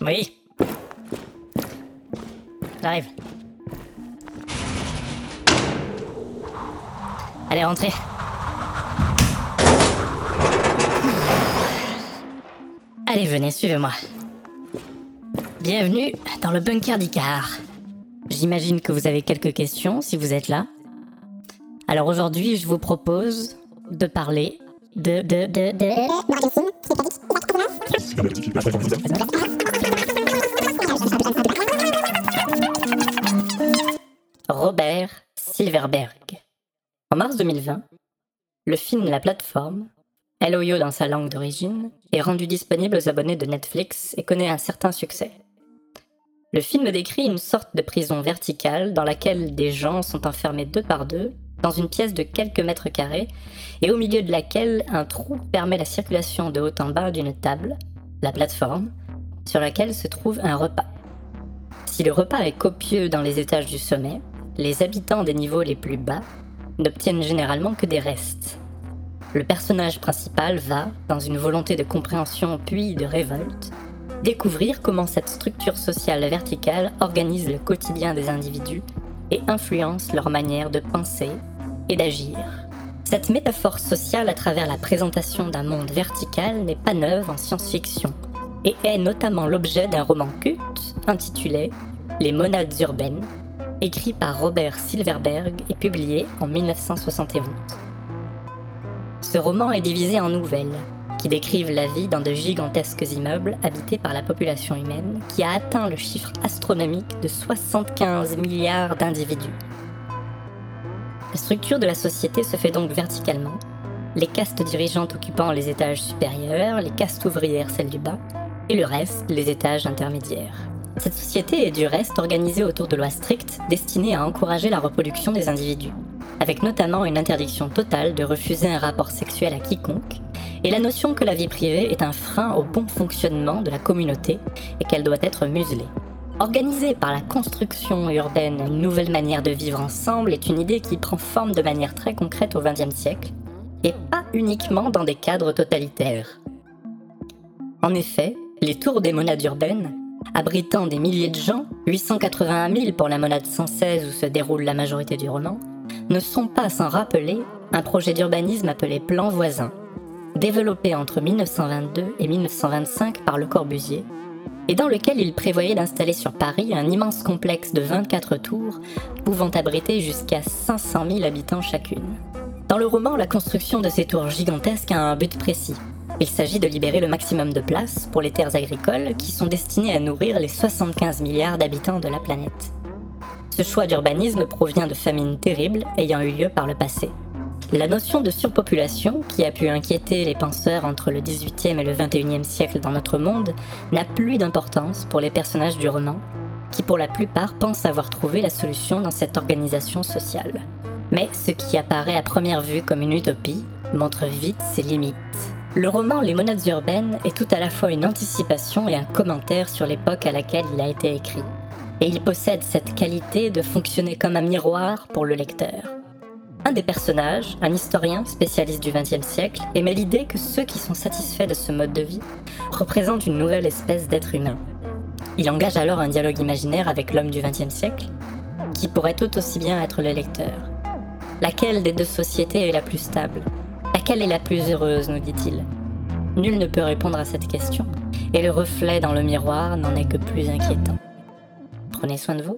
Oui. J'arrive. Allez, rentrez. Allez, venez, suivez-moi. Bienvenue dans le bunker d'Icar. J'imagine que vous avez quelques questions si vous êtes là. Alors aujourd'hui, je vous propose de parler de de de de En mars 2020, le film La Plateforme, LOYO dans sa langue d'origine, est rendu disponible aux abonnés de Netflix et connaît un certain succès. Le film décrit une sorte de prison verticale dans laquelle des gens sont enfermés deux par deux dans une pièce de quelques mètres carrés et au milieu de laquelle un trou permet la circulation de haut en bas d'une table, la plateforme, sur laquelle se trouve un repas. Si le repas est copieux dans les étages du sommet, les habitants des niveaux les plus bas n'obtiennent généralement que des restes. Le personnage principal va, dans une volonté de compréhension puis de révolte, découvrir comment cette structure sociale verticale organise le quotidien des individus et influence leur manière de penser et d'agir. Cette métaphore sociale à travers la présentation d'un monde vertical n'est pas neuve en science-fiction et est notamment l'objet d'un roman culte intitulé Les monades urbaines, écrit par Robert Silverberg et publié en 1971. Ce roman est divisé en nouvelles, qui décrivent la vie dans de gigantesques immeubles habités par la population humaine qui a atteint le chiffre astronomique de 75 milliards d'individus. La structure de la société se fait donc verticalement, les castes dirigeantes occupant les étages supérieurs, les castes ouvrières celles du bas, et le reste les étages intermédiaires. Cette société est du reste organisée autour de lois strictes destinées à encourager la reproduction des individus, avec notamment une interdiction totale de refuser un rapport sexuel à quiconque, et la notion que la vie privée est un frein au bon fonctionnement de la communauté et qu'elle doit être muselée. Organiser par la construction urbaine une nouvelle manière de vivre ensemble est une idée qui prend forme de manière très concrète au XXe siècle, et pas uniquement dans des cadres totalitaires. En effet, les tours des monades urbaines, abritant des milliers de gens, 881 000 pour la monade 116 où se déroule la majorité du roman, ne sont pas sans rappeler un projet d'urbanisme appelé Plan voisin, développé entre 1922 et 1925 par Le Corbusier, et dans lequel il prévoyait d'installer sur Paris un immense complexe de 24 tours pouvant abriter jusqu'à 500 000 habitants chacune. Dans le roman, la construction de ces tours gigantesques a un but précis. Il s'agit de libérer le maximum de place pour les terres agricoles qui sont destinées à nourrir les 75 milliards d'habitants de la planète. Ce choix d'urbanisme provient de famines terribles ayant eu lieu par le passé. La notion de surpopulation, qui a pu inquiéter les penseurs entre le XVIIIe et le XXIe siècle dans notre monde, n'a plus d'importance pour les personnages du roman, qui pour la plupart pensent avoir trouvé la solution dans cette organisation sociale. Mais ce qui apparaît à première vue comme une utopie montre vite ses limites. Le roman Les monades urbaines est tout à la fois une anticipation et un commentaire sur l'époque à laquelle il a été écrit. Et il possède cette qualité de fonctionner comme un miroir pour le lecteur. Un des personnages, un historien spécialiste du XXe siècle, émet l'idée que ceux qui sont satisfaits de ce mode de vie représentent une nouvelle espèce d'être humain. Il engage alors un dialogue imaginaire avec l'homme du XXe siècle, qui pourrait tout aussi bien être le lecteur. Laquelle des deux sociétés est la plus stable? Laquelle est la plus heureuse, nous dit-il Nul ne peut répondre à cette question, et le reflet dans le miroir n'en est que plus inquiétant. Prenez soin de vous